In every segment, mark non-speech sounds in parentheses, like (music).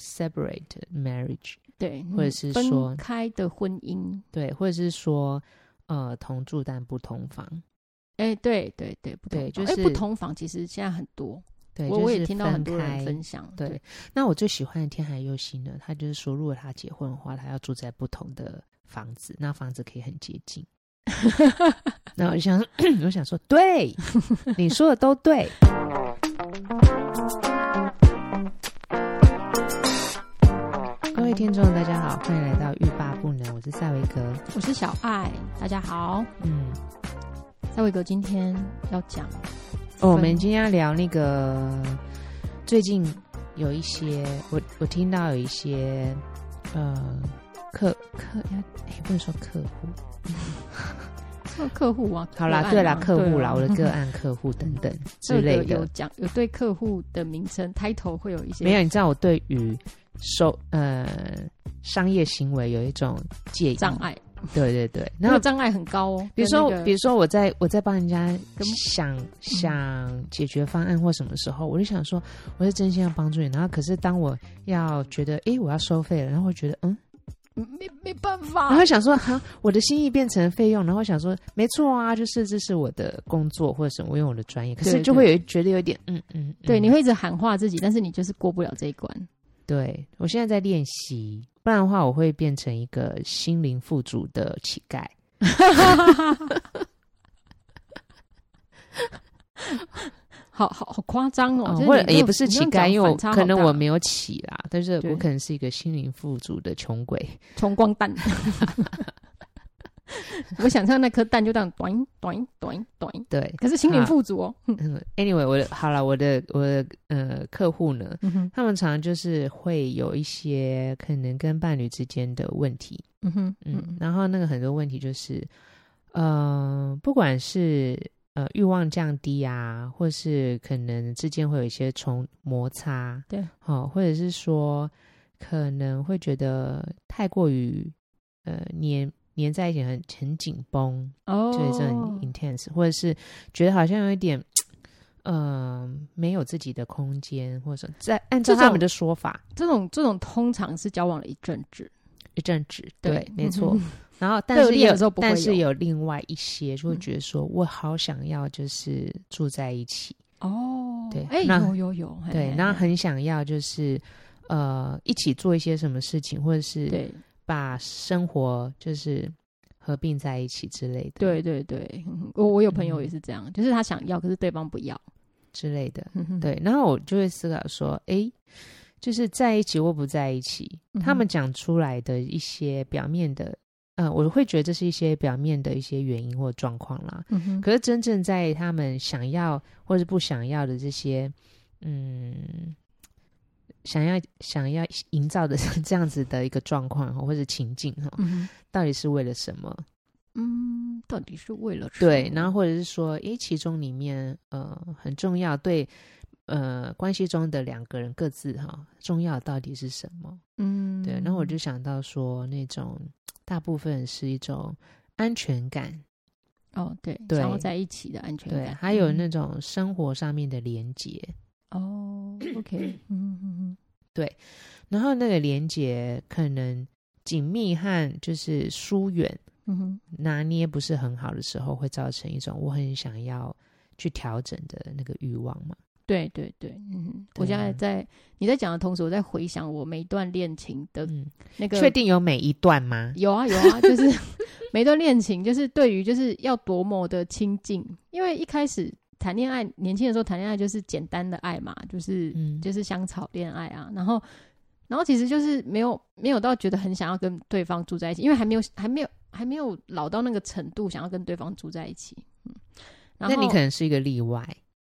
separate marriage，对，或者是说分开的婚姻，对，或者是说呃同住但不同房。哎，对对对，不同对，就是不同房，其实现在很多。对，我我也听到很多人分享。对，那我最喜欢的天海佑希呢，他就是说，如果他结婚的话，他要住在不同的房子，那房子可以很接近。(laughs) 那我就想，(coughs) 我想说，对，(laughs) 你说的都对。听众，大家好，欢迎来到欲罢不能，我是赛维格，我是小爱，大家好。嗯，赛维格今天要讲。哦，我们今天要聊那个最近有一些，我我听到有一些呃客客要哎，不能说客户，客户啊，(laughs) 好啦，对啦，客户啦，我的个案客户等等之类的，(laughs) 有讲有对客户的名称 title 会有一些没有？你知道我对于收呃商业行为有一种介意障碍。对对对，然后障碍很高哦。比如说，比如说我在我在帮人家想想解决方案或什么时候，我就想说我是真心要帮助你。然后，可是当我要觉得哎我要收费了，然后会觉得嗯没没办法，然后想说哈我的心意变成费用，然后想说没错啊，就是这是我的工作或者什么，我用我的专业，可是就会有觉得有点嗯嗯，对，你会一直喊话自己，但是你就是过不了这一关。对，我现在在练习。不然的话，我会变成一个心灵富足的乞丐。(laughs) 好好好夸张哦！或者也不是乞丐，因为我可能我没有乞啦，但是我可能是一个心灵富足的穷鬼，穷光蛋。(laughs) (laughs) 我想象那颗蛋就这样短短短短，对。可是心灵富足哦。嗯，anyway，我的好了，我的我的呃客户呢，嗯、他们常常就是会有一些可能跟伴侣之间的问题。嗯哼，嗯，然后那个很多问题就是，呃，不管是呃欲望降低啊，或是可能之间会有一些冲摩擦，对，好、哦，或者是说可能会觉得太过于呃黏。黏在一起很很紧绷哦，就是很 intense，或者是觉得好像有一点，嗯、(tsk) 呃，没有自己的空间，或者在按照他们的说法，这种这种通常是交往了一阵子，一阵子，对，对没错。嗯、然后，但是有，有。但是有另外一些就会觉得说，我好想要就是住在一起。哦，对，哎，那有有有，对，然后很想要就是呃一起做一些什么事情，或者是对。把生活就是合并在一起之类的。对对对，我我有朋友也是这样，嗯、就是他想要，可是对方不要之类的。嗯、对，然后我就会思考说，哎，就是在一起或不在一起，嗯、他们讲出来的一些表面的，嗯、呃，我会觉得这是一些表面的一些原因或状况啦。嗯哼，可是真正在他们想要或是不想要的这些，嗯。想要想要营造的 (laughs) 这样子的一个状况或者情境哈，嗯、到底是为了什么？嗯，到底是为了什么？对，然后或者是说，诶，其中里面呃很重要，对呃关系中的两个人各自哈重要到底是什么？嗯，对。然后我就想到说，那种大部分是一种安全感。哦，对，对，然后在一起的安全感，对，还有那种生活上面的连结。哦、(clears throat) oh，OK，嗯嗯嗯，对，然后那个连接可能紧密和就是疏远，嗯哼，拿捏不是很好的时候，会造成一种我很想要去调整的那个欲望嘛。对对对，嗯哼，我现在在你在讲的同时，我在回想我每一段恋情的那个，确定有每一段吗？有啊有啊，(laughs) 就是每一段恋情，就是对于就是要多么的亲近，因为一开始。谈恋爱，年轻的时候谈恋爱就是简单的爱嘛，就是、嗯、就是香草恋爱啊，然后然后其实就是没有没有到觉得很想要跟对方住在一起，因为还没有还没有还没有老到那个程度想要跟对方住在一起。嗯，那你可能是一个例外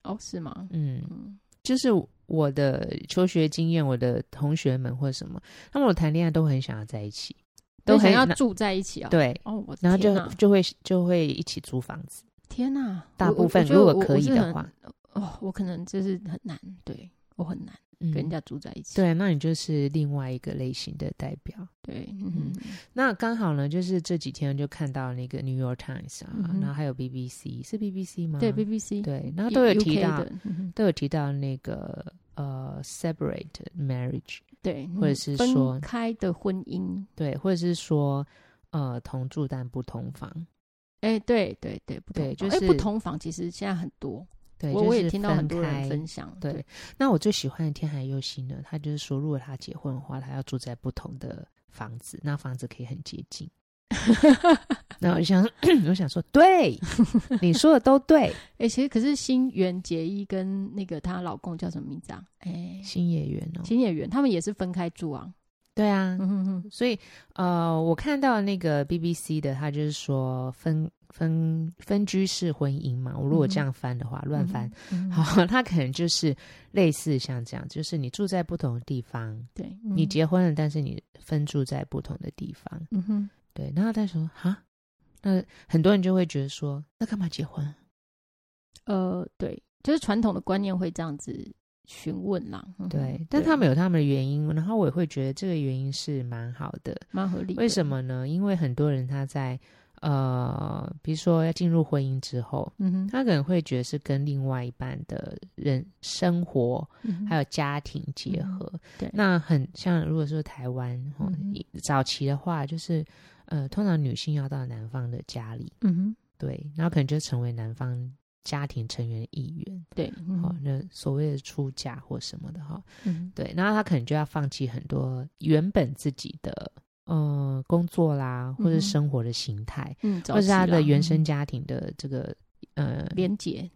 哦？是吗？嗯，嗯就是我的求学经验，我的同学们或者什么，他们我谈恋爱都很想要在一起，都很想要住在一起啊。对哦，然后就就会就会一起租房子。天呐，大部分如果可以的话，哦，我可能就是很难，对我很难跟人家住在一起。对，那你就是另外一个类型的代表。对，嗯，那刚好呢，就是这几天就看到那个 New York Times 啊，然后还有 BBC，是 BBC 吗？对，BBC，对，然后都有提到，都有提到那个呃 separate marriage，对，或者是说分开的婚姻，对，或者是说呃同住但不同房。哎，对对对，不对，就是不同房，其实现在很多。对，我我也听到很多人分享。对，那我最喜欢的天海佑希呢，他就是说，如果他结婚的话，他要住在不同的房子，那房子可以很接近。那我想，(clears throat) 我想说，对，你说的都对。(laughs) 哎，其实可是新垣结衣跟那个她老公叫什么名字啊？哎，新野原哦，新野原，他们也是分开住啊。对啊，嗯哼哼，所以呃，我看到那个 BBC 的，他就是说分分分居式婚姻嘛。我如果这样翻的话，嗯、乱翻，嗯、好，(laughs) 他可能就是类似像这样，就是你住在不同的地方，对，嗯、你结婚了，但是你分住在不同的地方，嗯哼，对。然后他说，哈，那很多人就会觉得说，那干嘛结婚？呃，对，就是传统的观念会这样子。询问啦，对，但他们有他们的原因，然后我也会觉得这个原因是蛮好的，蛮合理。为什么呢？因为很多人他在呃，比如说要进入婚姻之后，嗯哼，他可能会觉得是跟另外一半的人生活、嗯、还有家庭结合。嗯、对，那很像如果说台湾、哦嗯、早期的话，就是呃，通常女性要到男方的家里，嗯哼，对，然后可能就成为男方。家庭成员的意愿，对，好、嗯，那所谓的出嫁或什么的哈，嗯，对，然后他可能就要放弃很多原本自己的呃工作啦，或者生活的形态，嗯，或是他的原生家庭的这个、嗯、呃连结。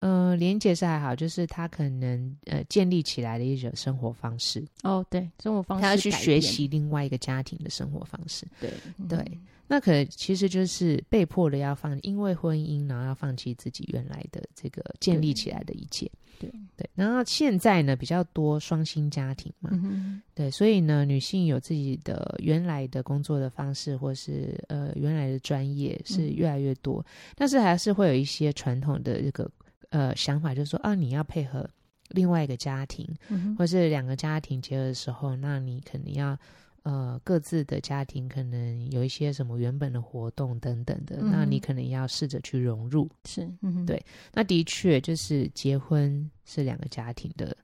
呃，连接是还好，就是他可能呃建立起来的一种生活方式。哦，对，生活方式，他要去学习另外一个家庭的生活方式。对，对，嗯、那可能其实就是被迫的要放，因为婚姻，然后要放弃自己原来的这个建立起来的一切。对，对。然后现在呢，比较多双薪家庭嘛，嗯、对，所以呢，女性有自己的原来的工作的方式，或是呃原来的专业是越来越多，嗯、但是还是会有一些传统的这个。呃，想法就是说，啊，你要配合另外一个家庭，嗯、哼或是两个家庭结合的时候，那你肯定要呃各自的家庭可能有一些什么原本的活动等等的，嗯、那你可能要试着去融入。是，嗯、对，那的确就是结婚是两个家庭的。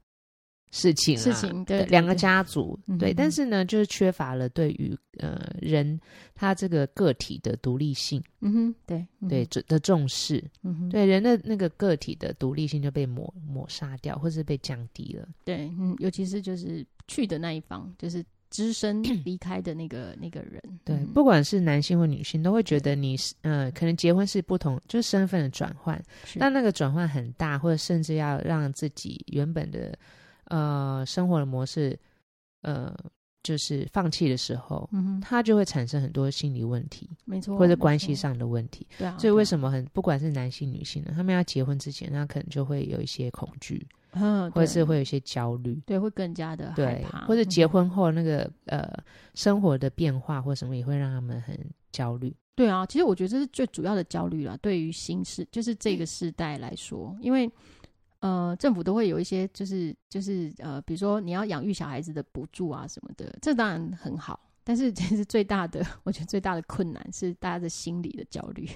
事情，事情，对，两个家族，对，对，但是呢，就是缺乏了对于呃人他这个个体的独立性，嗯哼，对，对的重视，嗯哼，对人的那个个体的独立性就被抹抹杀掉，或是被降低了，对，嗯，尤其是就是去的那一方，就是只身 (clears throat) 离开的那个那个人，对，不管是男性或女性，都会觉得你是呃，可能结婚是不同，就是身份的转换，但那个转换很大，或者甚至要让自己原本的。呃，生活的模式，呃，就是放弃的时候，嗯哼，他就会产生很多心理问题，没错，或者关系上的问题，对啊。所以为什么很不管是男性女性呢，他们要结婚之前，那可能就会有一些恐惧，嗯，或者是会有一些焦虑，对，会更加的害怕，或者结婚后那个呃生活的变化或什么也会让他们很焦虑。对啊，其实我觉得这是最主要的焦虑啦，对于新世就是这个世代来说，因为。呃，政府都会有一些，就是就是呃，比如说你要养育小孩子的补助啊什么的，这当然很好。但是其实最大的，(laughs) 我觉得最大的困难是大家的心理的焦虑。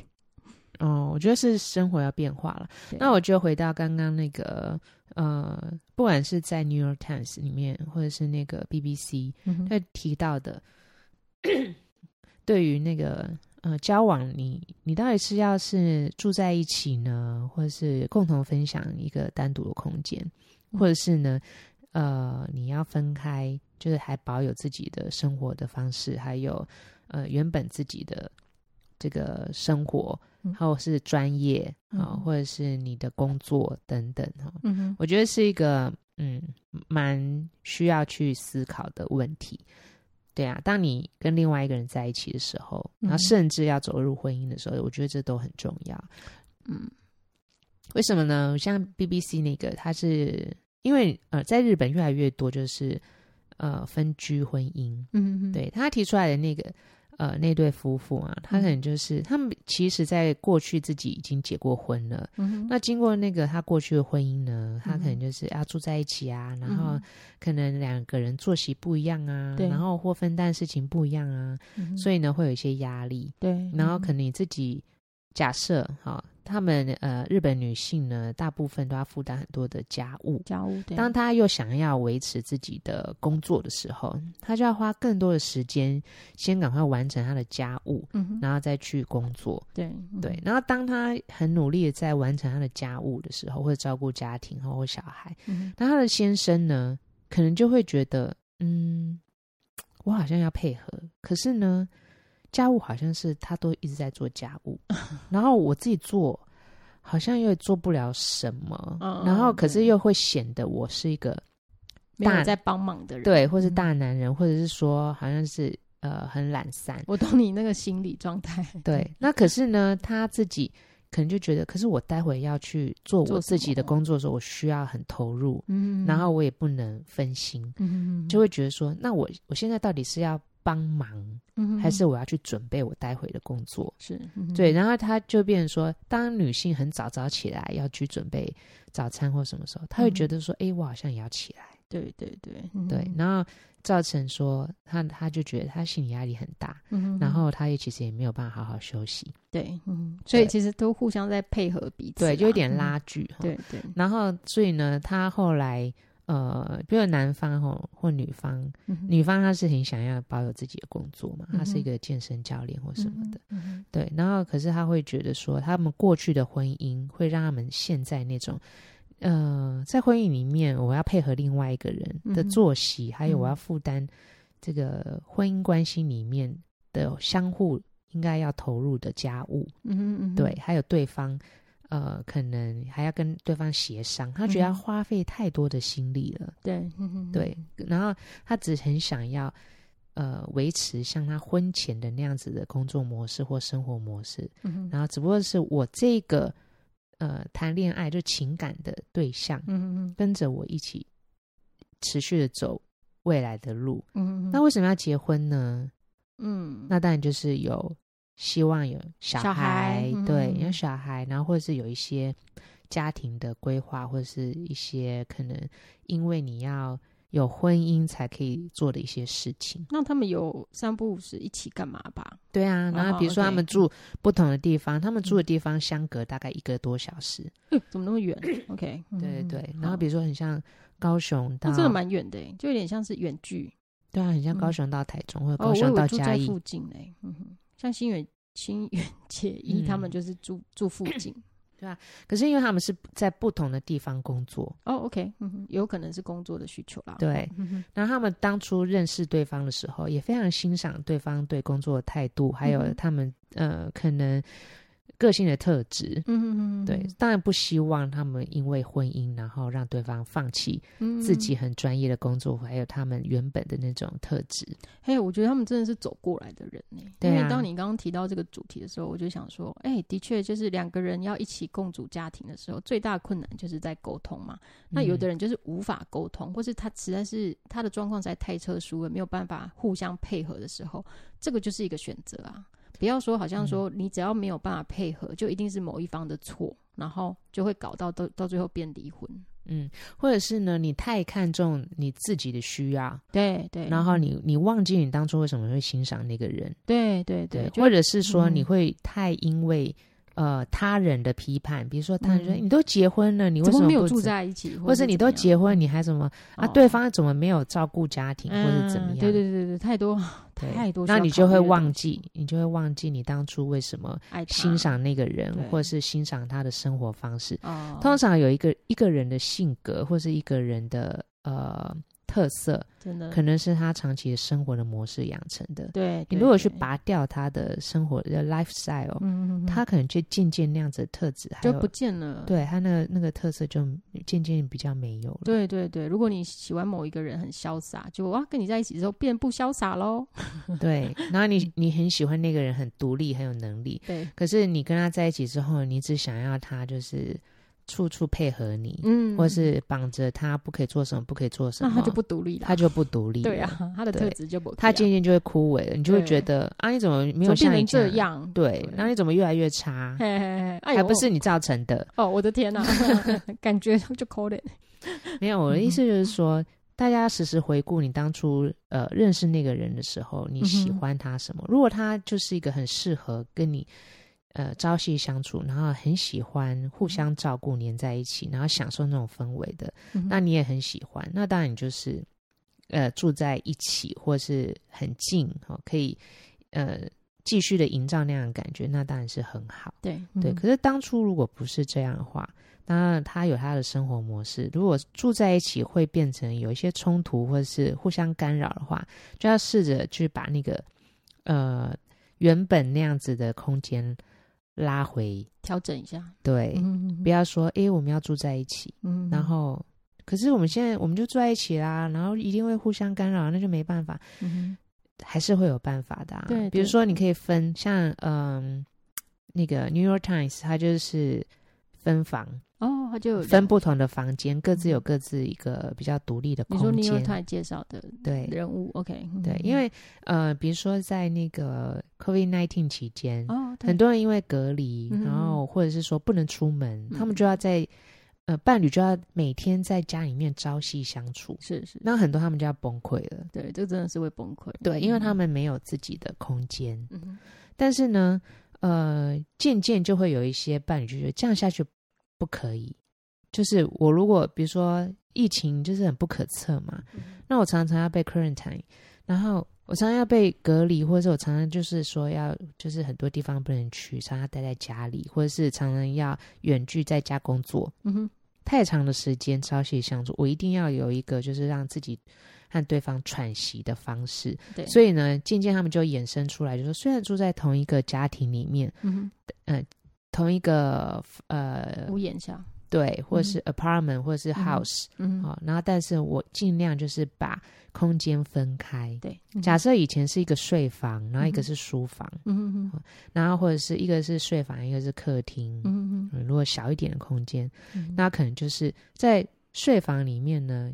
哦，我觉得是生活要变化了。那我就回到刚刚那个呃，不管是在《New York Times》里面，或者是那个 BBC，他提到的，(coughs) 对于那个。呃，交往你你到底是要是住在一起呢，或者是共同分享一个单独的空间，或者是呢，呃，你要分开，就是还保有自己的生活的方式，还有呃原本自己的这个生活，或者是专业啊，或者是你的工作等等哈。我觉得是一个嗯蛮需要去思考的问题。对啊，当你跟另外一个人在一起的时候，然后甚至要走入婚姻的时候，嗯、我觉得这都很重要。嗯，为什么呢？像 BBC 那个，他是因为呃，在日本越来越多就是呃分居婚姻。嗯哼，对，他提出来的那个。呃，那对夫妇啊，他可能就是、嗯、他们，其实在过去自己已经结过婚了。那经过那个他过去的婚姻呢，他可能就是要住在一起啊，嗯、然后可能两个人作息不一样啊，嗯、然后或分担事情不一样啊，对所以呢会有一些压力。对，然后可能你自己假设哈。他们呃，日本女性呢，大部分都要负担很多的家务。家务，对。当她又想要维持自己的工作的时候，她就要花更多的时间，先赶快完成她的家务，嗯，然后再去工作。对对。然后当她很努力的在完成她的家务的时候，或者照顾家庭或小孩，嗯，那她的先生呢，可能就会觉得，嗯，我好像要配合，可是呢。家务好像是他都一直在做家务，然后我自己做，好像又做不了什么，嗯、然后可是又会显得我是一个大在帮忙的人，对，或是大男人，嗯、或者是说好像是呃很懒散。我懂你那个心理状态。对，那可是呢，他自己可能就觉得，可是我待会要去做我自己的工作的时候，我需要很投入，嗯，然后我也不能分心，嗯，就会觉得说，那我我现在到底是要。帮忙，还是我要去准备我待会的工作？是、嗯、对，然后他就变成说，当女性很早早起来要去准备早餐或什么时候，他会觉得说，哎、嗯，我好像也要起来。对对对对，然后造成说他他就觉得他心理压力很大，嗯、然后他也其实也没有办法好好休息。对，嗯，所以其实都互相在配合彼此，对，就有点拉锯。嗯、对对，然后所以呢，他后来。呃，比如男方吼或女方，嗯、女方她是很想要保有自己的工作嘛，她是一个健身教练或什么的，对。然后可是她会觉得说，他们过去的婚姻会让他们现在那种，呃，在婚姻里面我要配合另外一个人的作息，嗯、还有我要负担这个婚姻关系里面的相互应该要投入的家务，嗯嗯，对，还有对方。呃，可能还要跟对方协商，他觉得要花费太多的心力了。对，对，然后他只很想要呃维持像他婚前的那样子的工作模式或生活模式。嗯哼，然后只不过是我这个呃谈恋爱就情感的对象，嗯嗯，跟着我一起持续的走未来的路。嗯哼，那为什么要结婚呢？嗯，那当然就是有。希望有小孩，小孩对，有小孩，然后或者是有一些家庭的规划，或者是一些可能因为你要有婚姻才可以做的一些事情。那他们有三不五时一起干嘛吧？对啊，然后比如说他们住不同的地方，哦、他们住的地方相隔大概一个多小时，嗯、怎么那么远？(clears throat) OK，对对对。然后比如说很像高雄到，真的蛮远的，就有点像是远距。对啊，很像高雄到台中，嗯、或者高雄到嘉义、哦、附近嘞。嗯哼。像新远新远 (laughs) 结衣他们就是住、嗯、住附近，(clears throat) 对吧？可是因为他们是在不同的地方工作哦，OK，嗯哼，有可能是工作的需求啦。对，嗯，然后他们当初认识对方的时候，也非常欣赏对方对工作的态度，还有他们、嗯、呃可能。个性的特质，嗯嗯嗯，对，当然不希望他们因为婚姻，然后让对方放弃自己很专业的工作，还有他们原本的那种特质。嘿，我觉得他们真的是走过来的人呢。对啊，因为当你刚刚提到这个主题的时候，我就想说，哎，的确，就是两个人要一起共组家庭的时候，最大的困难就是在沟通嘛。那有的人就是无法沟通，或是他实在是他的状况实在太特殊了，没有办法互相配合的时候，这个就是一个选择啊。不要说，好像说你只要没有办法配合，嗯、就一定是某一方的错，然后就会搞到到到最后变离婚。嗯，或者是呢，你太看重你自己的需要，对对，然后你你忘记你当初为什么会欣赏那个人，对对对，或者是说你会太因为。呃，他人的批判，比如说他人说、嗯、你都结婚了，你为什么，么没有住在一起？或者你都结婚，你还怎么、哦、啊？对方怎么没有照顾家庭，嗯、或者怎么样？对对对对，太多 (laughs) 太多。那你就会忘记，你就会忘记你当初为什么欣赏那个人，或者是欣赏他的生活方式。通常有一个一个人的性格，或是一个人的呃。特色真的可能是他长期的生活的模式养成的。对，你如果去拔掉他的生活的 lifestyle，嗯，他可能就渐渐那样子的特质就不见了。对他那个那个特色就渐渐比较没有了。对对对，如果你喜欢某一个人很潇洒，就哇跟你在一起之后变不潇洒喽。(laughs) 对，然后你你很喜欢那个人很独立很有能力，对，可是你跟他在一起之后，你只想要他就是。处处配合你，嗯，或是绑着他，不可以做什么，不可以做什么，那他就不独立了，他就不独立，(laughs) 对啊，他的特质就不，他渐渐就会枯萎了，你就会觉得啊，你怎么没有像你这样？对，那你怎么越来越差？还不是你造成的？哦，我的天哪，(laughs) 感觉就可怜。没有，我的意思就是说，大家时时回顾你当初呃认识那个人的时候，你喜欢他什么？如果他就是一个很适合跟你。呃朝夕相处，然后很喜欢互相照顾，黏在一起，然后享受那种氛围的，嗯、那你也很喜欢，那当然你就是呃住在一起，或是很近哦，可以呃继续的营造那样的感觉，那当然是很好。对、嗯、对，可是当初如果不是这样的话。那，他有他的生活模式。如果住在一起会变成有一些冲突，或者是互相干扰的话，就要试着去把那个呃原本那样子的空间拉回，调整一下。对，不要说哎、欸，我们要住在一起，嗯，然后可是我们现在我们就住在一起啦，然后一定会互相干扰，那就没办法，嗯、还是会有办法的、啊。对，对，比如说你可以分，像嗯、呃、那个 New York Times，它就是分房。哦，他就分不同的房间，各自有各自一个比较独立的空间。你说你有他介绍的对人物，OK，对，因为呃，比如说在那个 COVID-19 期间，哦，很多人因为隔离，然后或者是说不能出门，他们就要在呃伴侣就要每天在家里面朝夕相处，是是，那很多他们就要崩溃了。对，这真的是会崩溃。对，因为他们没有自己的空间。嗯，但是呢，呃，渐渐就会有一些伴侣就觉得这样下去。不可以，就是我如果比如说疫情就是很不可测嘛，嗯、那我常常要被 quarantine，然后我常常要被隔离，或者是我常常就是说要就是很多地方不能去，常常待在家里，或者是常常要远距在家工作，嗯哼，太长的时间朝夕相处，我一定要有一个就是让自己和对方喘息的方式，对，所以呢，渐渐他们就衍生出来，就是说虽然住在同一个家庭里面，嗯哼，呃。同一个呃屋檐下，对，或者是 apartment，、嗯、或者是 house，嗯，好、嗯，然后但是我尽量就是把空间分开，对，嗯、假设以前是一个睡房，然后一个是书房，嗯嗯，然后或者是一个是睡房，一个是客厅，嗯嗯，如果小一点的空间，嗯、那可能就是在睡房里面呢，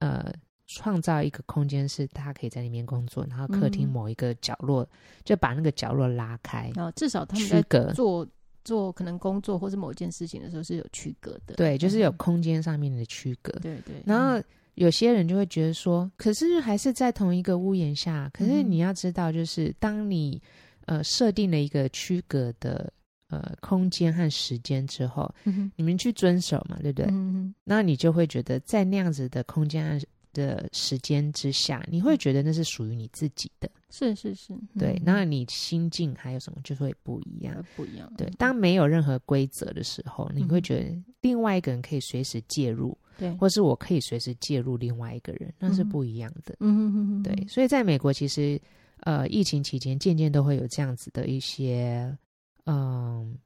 呃，创造一个空间是他可以在里面工作，然后客厅某一个角落、嗯、就把那个角落拉开，然后至少他们在做。做可能工作或是某一件事情的时候是有区隔的，对，就是有空间上面的区隔，对对。然后有些人就会觉得说，可是还是在同一个屋檐下，可是你要知道，就是当你呃设定了一个区隔的呃空间和时间之后，嗯，你们去遵守嘛，对不对？嗯哼，那你就会觉得在那样子的空间和的时间之下，你会觉得那是属于你自己的。是是是，对。那你心境还有什么就会不一样，不一样。对，当没有任何规则的时候，你会觉得另外一个人可以随时介入，对，或是我可以随时介入另外一个人，那是不一样的。嗯嗯嗯，对。所以在美国，其实呃，疫情期间渐渐都会有这样子的一些，嗯，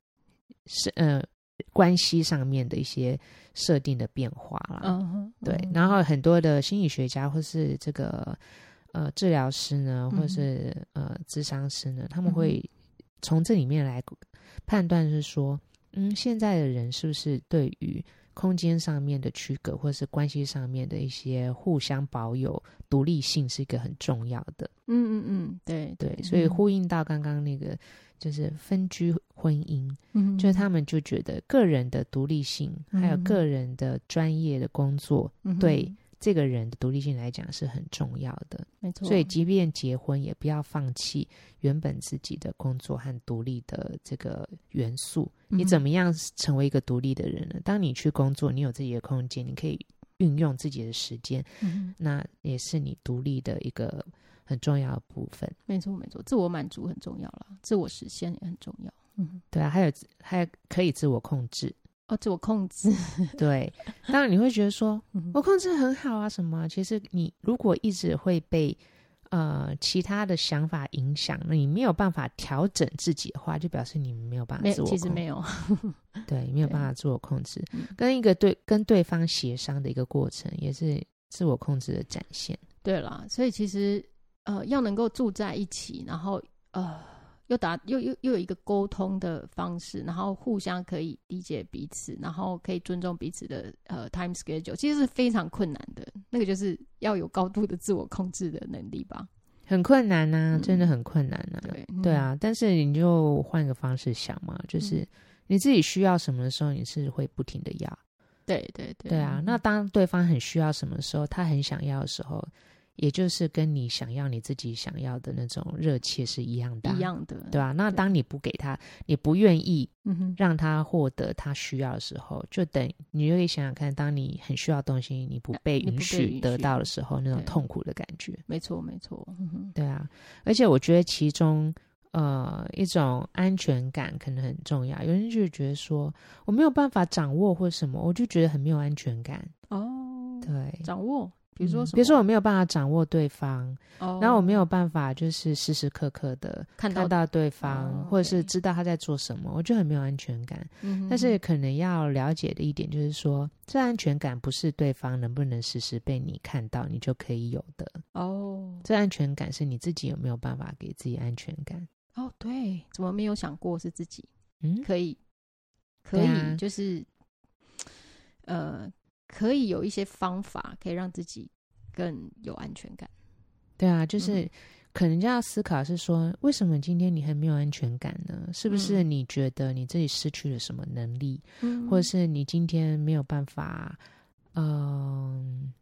是呃。关系上面的一些设定的变化啦，嗯哼，对，然后很多的心理学家或是这个呃治疗师呢，或是呃咨商师呢，他们会从这里面来判断，是说，嗯，现在的人是不是对于空间上面的区隔，或是关系上面的一些互相保有独立性，是一个很重要的。嗯嗯嗯，对对，所以呼应到刚刚那个。就是分居婚姻，嗯，就是他们就觉得个人的独立性，嗯、还有个人的专业的工作，嗯、对这个人的独立性来讲是很重要的。没错，所以即便结婚，也不要放弃原本自己的工作和独立的这个元素。嗯、你怎么样成为一个独立的人呢？当你去工作，你有自己的空间，你可以运用自己的时间，嗯，那也是你独立的一个。很重要的部分，没错没错，自我满足很重要啦，自我实现也很重要。嗯，对啊，还有还可以自我控制哦，自我控制。(laughs) 对，当然你会觉得说，我控制很好啊，什么？其实你如果一直会被呃其他的想法影响，那你没有办法调整自己的话，就表示你没有办法自我控制。其实没有，对，没有办法自我控制，跟一个对跟对方协商的一个过程，也是自我控制的展现。对啦，所以其实。呃，要能够住在一起，然后呃，又达又又又有一个沟通的方式，然后互相可以理解彼此，然后可以尊重彼此的呃 time schedule，其实是非常困难的。那个就是要有高度的自我控制的能力吧，很困难呐、啊，真的很困难呐、啊。对、嗯、对啊，但是你就换个方式想嘛，就是你自己需要什么的时候，你是会不停的要。对对对，对啊。那当对方很需要什么的时候，他很想要的时候。也就是跟你想要你自己想要的那种热切是一样的，一样的，对吧？那当你不给他，你不愿意让他获得他需要的时候，就等你就可以想想看，当你很需要东西，你不被允许得到的时候，那种痛苦的感觉。没错，没错，对啊。而且我觉得其中呃一种安全感可能很重要。有人就觉得说我没有办法掌握或什么，我就觉得很没有安全感。哦，对，掌握。比如说，比如说我没有办法掌握对方，哦、然后我没有办法就是时时刻刻的看到，看到对方，哦、或者是知道他在做什么，我就很没有安全感。嗯、但是可能要了解的一点就是说，这安全感不是对方能不能时时被你看到，你就可以有的。哦，这安全感是你自己有没有办法给自己安全感？哦，对，怎么没有想过是自己？嗯，可以，可以，就是，啊、呃。可以有一些方法可以让自己更有安全感。对啊，就是可能就要思考是说，为什么今天你很没有安全感呢？是不是你觉得你自己失去了什么能力，嗯、或者是你今天没有办法，嗯、呃，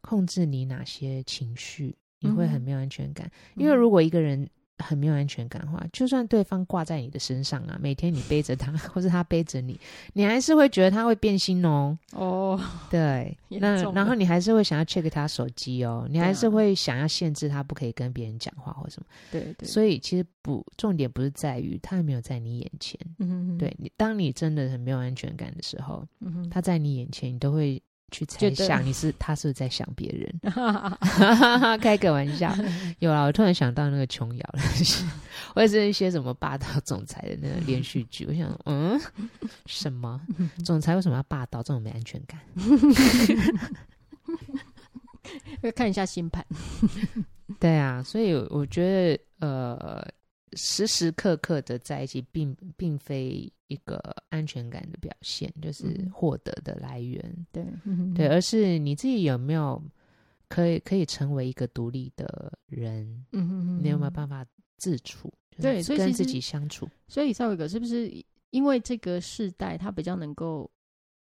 控制你哪些情绪，你会很没有安全感？嗯、因为如果一个人。很没有安全感的话，就算对方挂在你的身上啊，每天你背着他，(laughs) 或是他背着你，你还是会觉得他会变心哦。哦，对，那然后你还是会想要 check 他手机哦，你还是会想要限制他不可以跟别人讲话或什么。对对。所以其实不，重点不是在于他有没有在你眼前。嗯哼哼。对你，当你真的很没有安全感的时候，嗯哼，他在你眼前，你都会。去猜想你是他是不是在想别人？(laughs) (laughs) 开个玩笑，(laughs) 有啊！我突然想到那个琼瑶了，我也是一些什么霸道总裁的那个连续剧。我想，嗯，什么总裁为什么要霸道？这种没安全感。要看一下星盘。对啊，所以我觉得，呃。时时刻刻的在一起并，并并非一个安全感的表现，就是获得的来源。对，对，而是你自己有没有可以可以成为一个独立的人？嗯哼哼，你有没有办法自处？对，所以跟自己相处。所以少伟哥是不是因为这个世代他比较能够，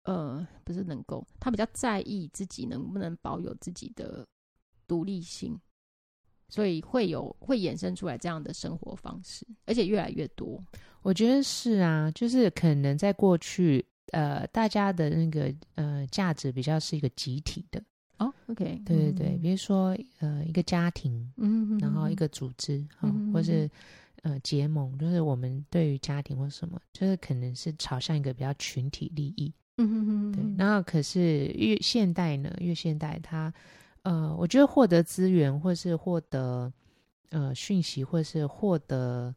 呃，不是能够，他比较在意自己能不能保有自己的独立性？所以会有会衍生出来这样的生活方式，而且越来越多。我觉得是啊，就是可能在过去，呃，大家的那个呃价值比较是一个集体的哦。OK，对对对，嗯、比如说呃一个家庭，嗯，然后一个组织，嗯、或是呃结盟，就是我们对于家庭或什么，就是可能是朝向一个比较群体利益。嗯哼哼，对。然后可是越现代呢，越现代它。呃，我觉得获得资源，或是获得呃讯息，或是获得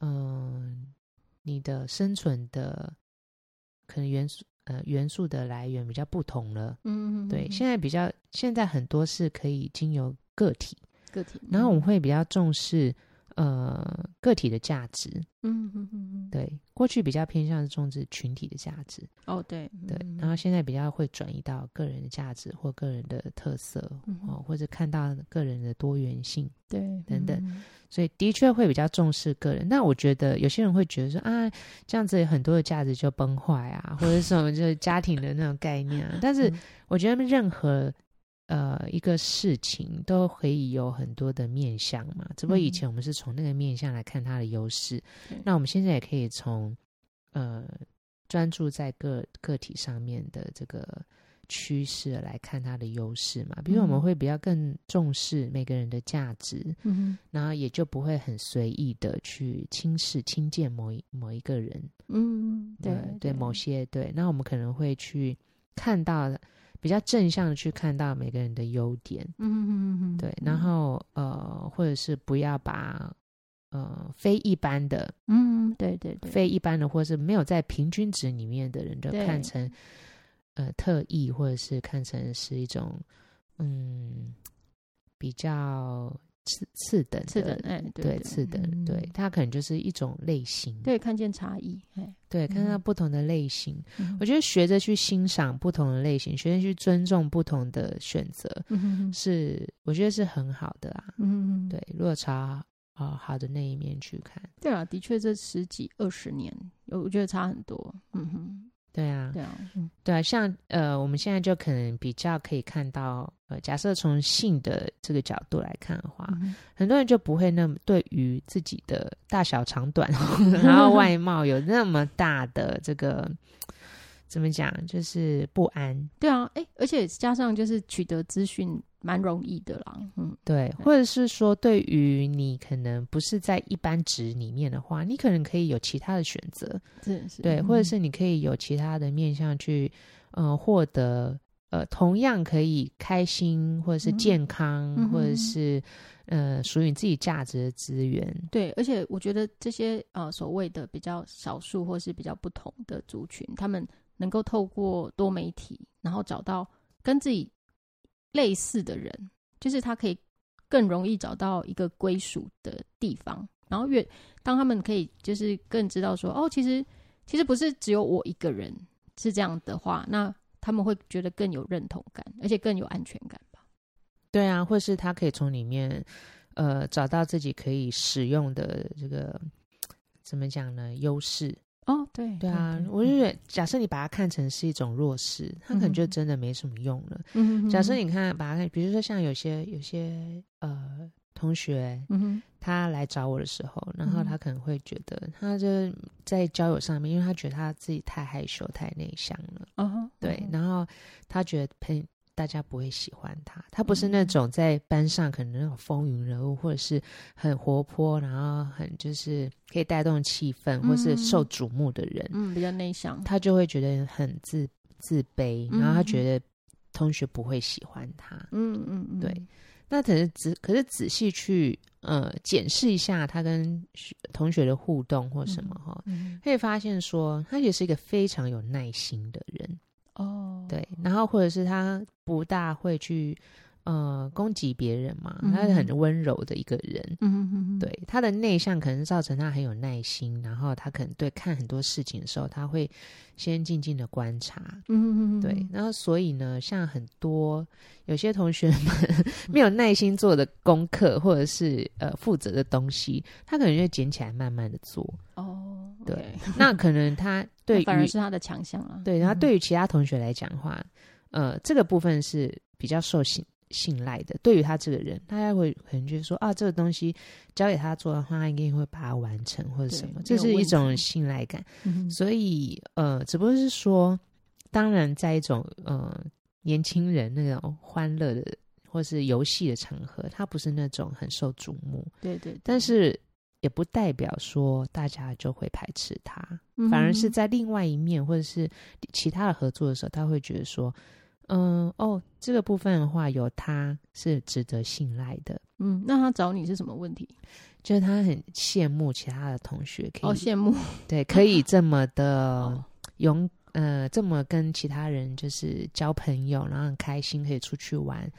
嗯、呃、你的生存的可能元素呃元素的来源比较不同了。嗯，嗯，嗯，对，现在比较现在很多是可以经由个体个体，然后我们会比较重视。呃，个体的价值，嗯嗯嗯嗯，对，过去比较偏向是重视群体的价值，哦，对对，然后现在比较会转移到个人的价值或个人的特色，嗯、哦，或者看到个人的多元性，对，等等，嗯、所以的确会比较重视个人。那我觉得有些人会觉得说啊，这样子很多的价值就崩坏啊，或者什么就是家庭的那种概念啊。但是 (laughs) 我觉得任何。呃，一个事情都可以有很多的面向嘛，只不过以前我们是从那个面向来看它的优势，嗯、那我们现在也可以从呃专注在个个体上面的这个趋势来看它的优势嘛。比如我们会比较更重视每个人的价值，嗯，然后也就不会很随意的去轻视、轻贱某一某一个人，嗯，对对，对，某些对，那我们可能会去看到。比较正向的去看到每个人的优点，嗯哼哼哼，对，然后呃，或者是不要把呃非一般的，嗯，对对对，非一般的，或是没有在平均值里面的人，就看成呃特异，或者是看成是一种嗯比较。次次等，次等，哎，对，次等，对，它可能就是一种类型，对，看见差异，哎，对，看到不同的类型，我觉得学着去欣赏不同的类型，学着去尊重不同的选择，是我觉得是很好的啊，嗯，对，如果朝啊好的那一面去看，对啊，的确这十几二十年，我觉得差很多，嗯哼，对啊，对啊，嗯，对啊，像呃，我们现在就可能比较可以看到，呃，假设从性的这个角度来看的话，嗯、很多人就不会那么对于自己的大小长短，(laughs) 然后外貌有那么大的这个怎么讲，就是不安。对啊，哎，而且加上就是取得资讯。蛮容易的啦，嗯，对，或者是说，对于你可能不是在一般职里面的话，你可能可以有其他的选择，是是，对，或者是你可以有其他的面向去，呃，获得呃同样可以开心或者是健康，嗯、或者是呃属于你自己价值的资源。对，而且我觉得这些呃所谓的比较少数或是比较不同的族群，他们能够透过多媒体，然后找到跟自己。类似的人，就是他可以更容易找到一个归属的地方。然后越当他们可以就是更知道说，哦，其实其实不是只有我一个人是这样的话，那他们会觉得更有认同感，而且更有安全感吧？对啊，或是他可以从里面呃找到自己可以使用的这个怎么讲呢？优势。哦，对对啊，对对对，我就觉得，假设你把它看成是一种弱势，它可能就真的没什么用了。嗯哼，假设你看，把它看，比如说像有些有些呃同学，嗯哼，他来找我的时候，然后他可能会觉得，他就在交友上面，因为他觉得他自己太害羞、太内向了。哦哼，对，然后他觉得陪。大家不会喜欢他，他不是那种在班上可能那种风云人物，或者是很活泼，然后很就是可以带动气氛，或是受瞩目的人。嗯，比较内向，他就会觉得很自自卑，然后他觉得同学不会喜欢他。嗯嗯嗯，对。那可是仔可是仔细去呃检视一下他跟同学的互动或什么哈，可以发现说他也是一个非常有耐心的人。哦，对，然后或者是他不大会去呃攻击别人嘛，嗯、他是很温柔的一个人。嗯对，他的内向可能造成他很有耐心，然后他可能对看很多事情的时候，他会先静静的观察。嗯对，然后所以呢，像很多有些同学们没有耐心做的功课，或者是呃负责的东西，他可能就捡起来慢慢的做。哦，对.那可能他。对，反而是他的强项了。对，然后对于其他同学来讲的话，嗯、呃，这个部分是比较受信信赖的。对于他这个人，大家会可能觉得说啊，这个东西交给他做的话，他一定会把它完成或者什么，这是一种信赖感。嗯、所以，呃，只不过是说，当然，在一种呃年轻人那种欢乐的或是游戏的场合，他不是那种很受瞩目。对，对对，但是。也不代表说大家就会排斥他，嗯、反而是在另外一面或者是其他的合作的时候，他会觉得说，嗯，哦，这个部分的话有他是值得信赖的。嗯，那他找你是什么问题？就是他很羡慕其他的同学可以，哦，羡慕，对，可以这么的勇，哦、呃，这么跟其他人就是交朋友，然后很开心可以出去玩，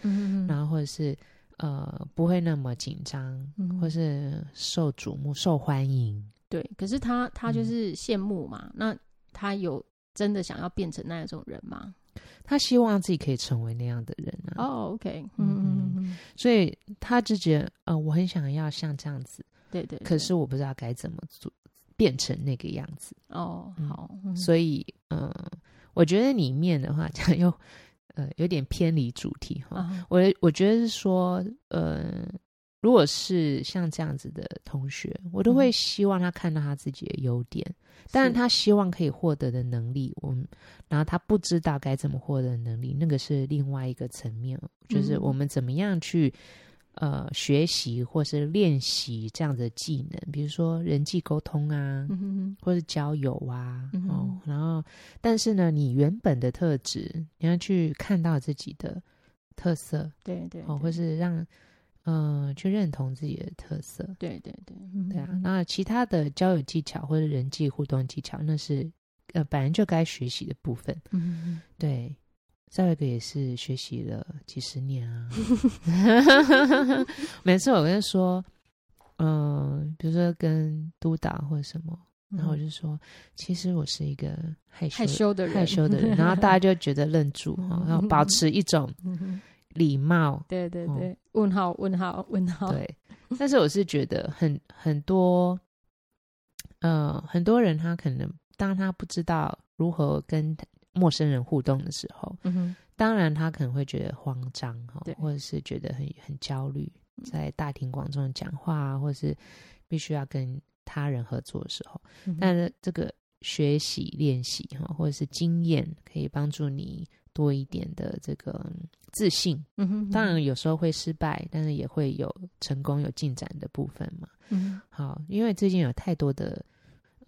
然后或者是。呃，不会那么紧张，嗯、或是受瞩目、受欢迎。对，可是他他就是羡慕嘛。嗯、那他有真的想要变成那一种人吗？他希望自己可以成为那样的人啊。哦、oh，OK，嗯嗯，所以他就觉得，呃，我很想要像这样子。对，对对。可是我不知道该怎么做，变成那个样子。哦，好。嗯、所以，嗯、呃，我觉得里面的话，讲又。呃，有点偏离主题哈。Uh. 我我觉得是说，呃，如果是像这样子的同学，我都会希望他看到他自己的优点，但是他希望可以获得的能力，我们，然后他不知道该怎么获得的能力，那个是另外一个层面，就是我们怎么样去。呃，学习或是练习这样的技能，比如说人际沟通啊，嗯、哼哼。或是交友啊，嗯、哦，然后，但是呢，你原本的特质，你要去看到自己的特色，对对，对，哦，或是让，呃，去认同自己的特色，对对对，对啊，那其他的交友技巧或者人际互动技巧，那是呃本来就该学习的部分，嗯对。再一个也是学习了几十年啊，(laughs) 每次我跟他说，嗯、呃，比如说跟督导或者什么，然后我就说，其实我是一个害羞害羞的人，害羞的人，然后大家就觉得愣住哈，(laughs) 然后保持一种礼貌，对对对，问号问号问号，对，但是我是觉得很很多，呃，很多人他可能当他不知道。如何跟陌生人互动的时候，嗯哼，当然他可能会觉得慌张哈，对或者是觉得很很焦虑，在大庭广众讲话啊，或者是必须要跟他人合作的时候，嗯但是这个学习练习哈，或者是经验，可以帮助你多一点的这个自信。嗯哼，当然有时候会失败，但是也会有成功、有进展的部分嘛。嗯，好，因为最近有太多的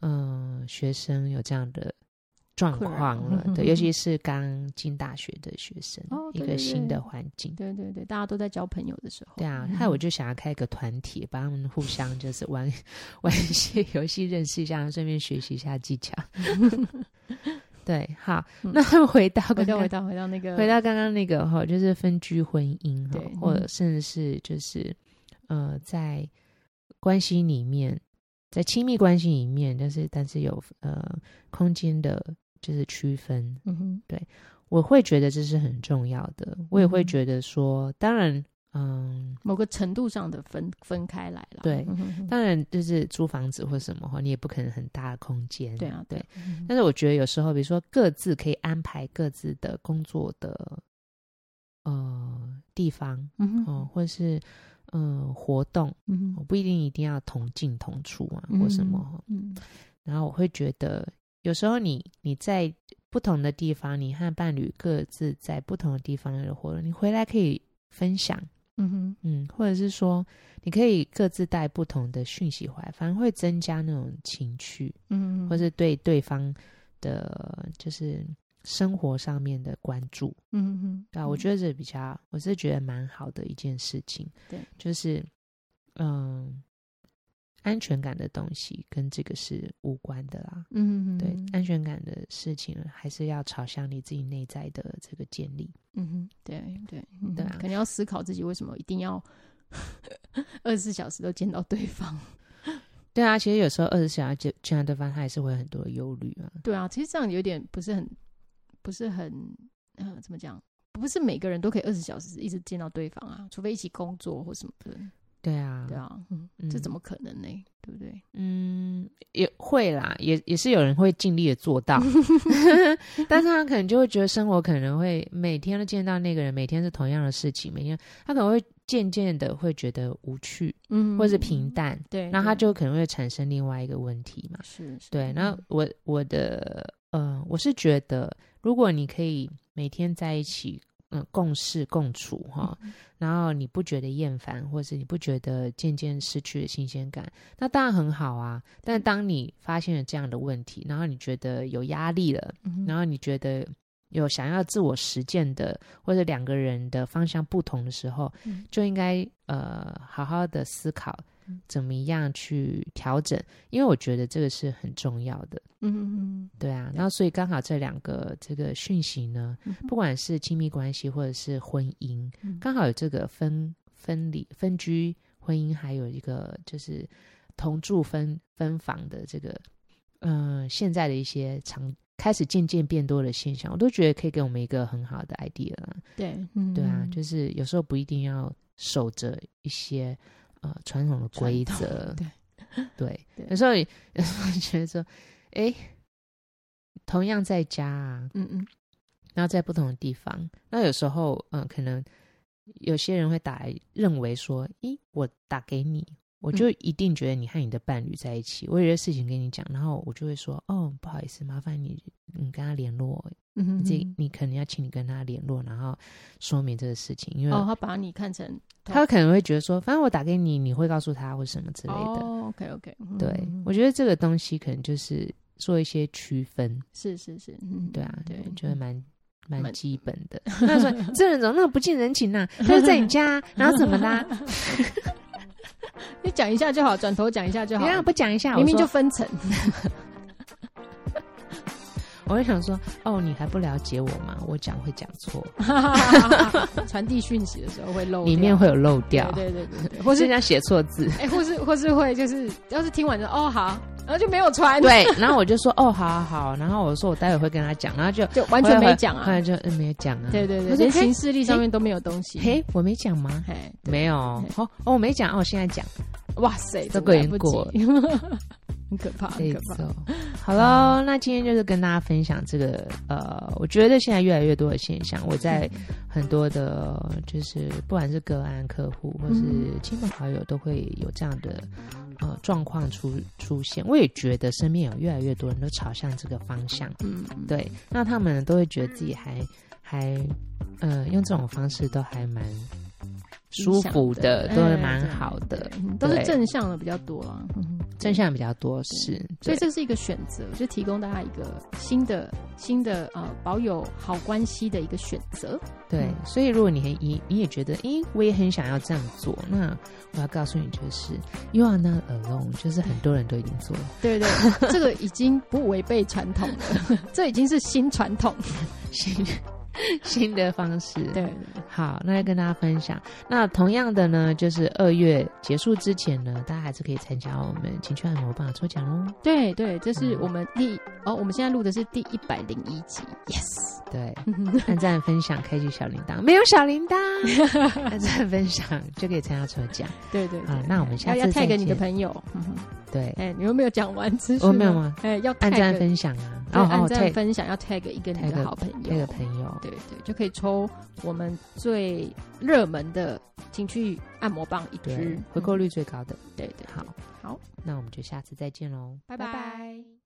嗯、呃、学生有这样的。状况了，对，尤其是刚进大学的学生，哦、一个新的环境，对对对，大家都在交朋友的时候，对啊，还有我就想要开一个团体，帮他们互相就是玩玩一些游戏，认识一下，顺便学习一下技巧。(laughs) 对，好，嗯、那回到刚刚回到回到那个，回到刚刚那个哈，就是分居婚姻哈，或者甚至是就是呃，在关系里面，在亲密关系里面，但是但是有呃空间的。就是区分，嗯哼，对，我会觉得这是很重要的。我也会觉得说，嗯、当然，嗯，某个程度上的分分开来了，对，嗯、哼哼当然就是租房子或什么话，你也不可能很大的空间，对啊，对。对嗯、但是我觉得有时候，比如说各自可以安排各自的工作的呃地方，嗯哼，或者是嗯、呃、活动，嗯我不一定一定要同进同出啊，或什么，嗯，然后我会觉得。有时候你你在不同的地方，你和伴侣各自在不同的地方的活动，你回来可以分享，嗯哼，嗯，或者是说你可以各自带不同的讯息回来，反而会增加那种情趣，嗯哼，或是对对方的，就是生活上面的关注，嗯哼，对啊，我觉得这比较，我是觉得蛮好的一件事情，对，就是嗯。安全感的东西跟这个是无关的啦。嗯，对，安全感的事情还是要朝向你自己内在的这个建立。嗯哼，对对、嗯、对啊，肯定要思考自己为什么一定要 (laughs) 二十四小时都见到对方。(laughs) 对啊，其实有时候二十四小时见见到对方，他还是会有很多的忧虑啊。对啊，其实这样有点不是很不是很嗯、呃，怎么讲？不是每个人都可以二十小时一直见到对方啊，除非一起工作或什么的。对啊，对啊，嗯，这怎么可能呢？嗯、对不对？嗯，也会啦，也也是有人会尽力的做到 (laughs) (laughs) 但是他可能就会觉得生活可能会每天都见到那个人，每天是同样的事情，每天他可能会渐渐的会觉得无趣，嗯，或是平淡，对，那他就可能会产生另外一个问题嘛，是，是对。那我我的呃，我是觉得，如果你可以每天在一起。嗯，共事共处哈，嗯、然后你不觉得厌烦，或是你不觉得渐渐失去了新鲜感，那当然很好啊。但当你发现了这样的问题，然后你觉得有压力了，嗯、然后你觉得有想要自我实践的，或者两个人的方向不同的时候，嗯、就应该呃好好的思考。怎么样去调整？因为我觉得这个是很重要的。嗯嗯嗯，对啊。然后所以刚好这两个这个讯息呢，嗯、不管是亲密关系或者是婚姻，嗯、刚好有这个分分离、分居婚姻，还有一个就是同住分分房的这个，嗯、呃，现在的一些常开始渐渐变多的现象，我都觉得可以给我们一个很好的 idea 啦。对，嗯、对啊，就是有时候不一定要守着一些。呃，传统的规则，对对，有时候有时候觉得说，哎，同样在家啊，嗯嗯，然后在不同的地方，那有时候，嗯、呃，可能有些人会打来，认为说，咦，我打给你，我就一定觉得你和你的伴侣在一起，我有些事情跟你讲，然后我就会说，哦，不好意思，麻烦你，你跟他联络。嗯哼，这你可能要请你跟他联络，然后说明这个事情，因为哦，他把你看成他可能会觉得说，反正我打给你，你会告诉他或什么之类的。哦，OK OK，对，嗯、我觉得这个东西可能就是做一些区分。是是是，嗯，对啊，对，觉得蛮蛮基本的。(laughs) 他说这人怎么那么不近人情呢、啊？他就在你家，然后怎么啦？(laughs) 你讲一下就好，转头讲一下就好，你让我不讲一下，明明就分层。(laughs) 我会想说，哦，你还不了解我吗？我讲会讲错，(laughs) 传递讯息的时候会漏，里面会有漏掉，对对对对，或是人家写错字，哎，或是或是会就是，要是听完就哦好，然后就没有传，对，然后我就说哦好好好，然后我说我待会会跟他讲，然后就就完全没讲啊，后来就嗯没有讲啊，对对对，连行事历上面都没有东西，嘿，我没讲吗？嘿，没有，哦哦我没讲，哦我现在讲，哇塞，这个过，很可怕，很可怕。(laughs) 好喽，那今天就是跟大家分享这个呃，我觉得现在越来越多的现象，我在很多的，就是不管是个案客户或是亲朋好友，都会有这样的呃状况出出现。我也觉得身边有越来越多人都朝向这个方向，嗯，对，那他们都会觉得自己还还呃用这种方式都还蛮。舒服的都是蛮好的，都是正向的比较多啊，正向比较多是，所以这是一个选择，就提供大家一个新的新的呃保有好关系的一个选择。对，所以如果你很你你也觉得，诶，我也很想要这样做，那我要告诉你，就是 You are not alone，就是很多人都已经做了。对对，(laughs) 这个已经不违背传统了，(laughs) 这已经是新传统，(laughs) 新。(laughs) 新的方式，对，好，那要跟大家分享。那同样的呢，就是二月结束之前呢，大家还是可以参加我们情趣按摩棒抽奖哦。对对，这是我们第、嗯、哦，我们现在录的是第一百零一集，yes，对，按赞分享，开启小铃铛，没有小铃铛，按赞分享就可以参加抽奖。对对，啊，那我们下次再要 tag 你的朋友。对，哎、欸，你有没有讲完资讯？我没有吗？哎、欸，要按赞分享啊，然后按赞分享要 tag 一个你的好朋友，那个朋友，对对，就可以抽我们最热门的情趣按摩棒一支，回购率最高的。对对，好，好，那我们就下次再见喽，拜拜。